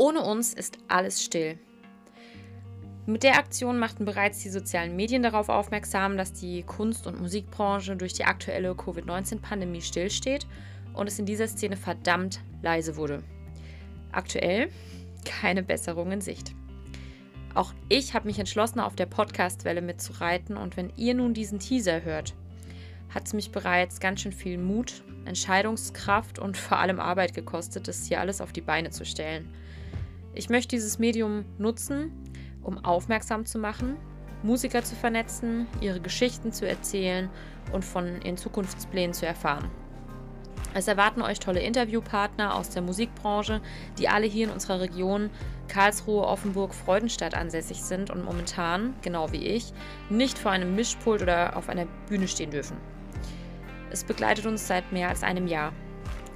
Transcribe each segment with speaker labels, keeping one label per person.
Speaker 1: Ohne uns ist alles still. Mit der Aktion machten bereits die sozialen Medien darauf aufmerksam, dass die Kunst- und Musikbranche durch die aktuelle Covid-19-Pandemie stillsteht und es in dieser Szene verdammt leise wurde. Aktuell keine Besserung in Sicht. Auch ich habe mich entschlossen, auf der Podcast-Welle mitzureiten und wenn ihr nun diesen Teaser hört, hat es mich bereits ganz schön viel Mut, Entscheidungskraft und vor allem Arbeit gekostet, das hier alles auf die Beine zu stellen. Ich möchte dieses Medium nutzen, um aufmerksam zu machen, Musiker zu vernetzen, ihre Geschichten zu erzählen und von ihren Zukunftsplänen zu erfahren. Es erwarten euch tolle Interviewpartner aus der Musikbranche, die alle hier in unserer Region Karlsruhe, Offenburg, Freudenstadt ansässig sind und momentan, genau wie ich, nicht vor einem Mischpult oder auf einer Bühne stehen dürfen. Es begleitet uns seit mehr als einem Jahr.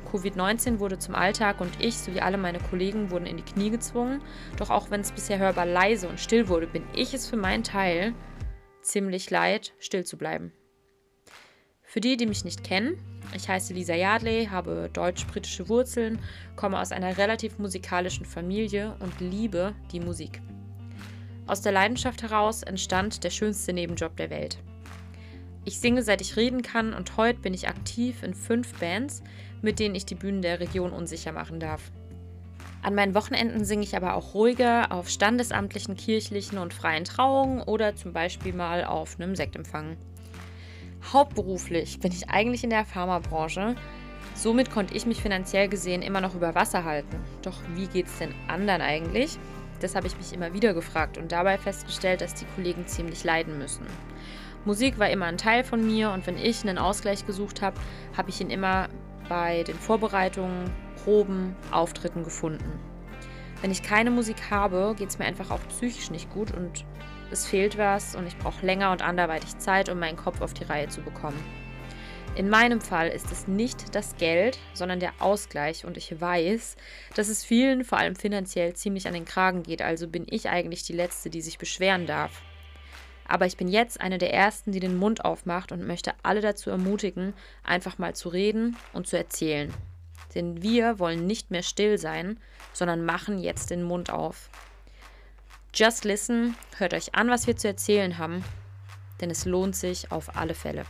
Speaker 1: Covid-19 wurde zum Alltag und ich sowie alle meine Kollegen wurden in die Knie gezwungen. Doch auch wenn es bisher hörbar leise und still wurde, bin ich es für meinen Teil ziemlich leid, still zu bleiben. Für die, die mich nicht kennen, ich heiße Lisa Yardley, habe deutsch-britische Wurzeln, komme aus einer relativ musikalischen Familie und liebe die Musik. Aus der Leidenschaft heraus entstand der schönste Nebenjob der Welt. Ich singe seit ich reden kann und heute bin ich aktiv in fünf Bands, mit denen ich die Bühnen der Region unsicher machen darf. An meinen Wochenenden singe ich aber auch ruhiger auf standesamtlichen, kirchlichen und freien Trauungen oder zum Beispiel mal auf einem Sektempfang. Hauptberuflich bin ich eigentlich in der Pharmabranche. Somit konnte ich mich finanziell gesehen immer noch über Wasser halten. Doch wie geht es denn anderen eigentlich? Das habe ich mich immer wieder gefragt und dabei festgestellt, dass die Kollegen ziemlich leiden müssen. Musik war immer ein Teil von mir und wenn ich einen Ausgleich gesucht habe, habe ich ihn immer bei den Vorbereitungen, Proben, Auftritten gefunden. Wenn ich keine Musik habe, geht es mir einfach auch psychisch nicht gut und es fehlt was und ich brauche länger und anderweitig Zeit, um meinen Kopf auf die Reihe zu bekommen. In meinem Fall ist es nicht das Geld, sondern der Ausgleich und ich weiß, dass es vielen, vor allem finanziell, ziemlich an den Kragen geht, also bin ich eigentlich die Letzte, die sich beschweren darf. Aber ich bin jetzt eine der Ersten, die den Mund aufmacht und möchte alle dazu ermutigen, einfach mal zu reden und zu erzählen. Denn wir wollen nicht mehr still sein, sondern machen jetzt den Mund auf. Just listen, hört euch an, was wir zu erzählen haben, denn es lohnt sich auf alle Fälle.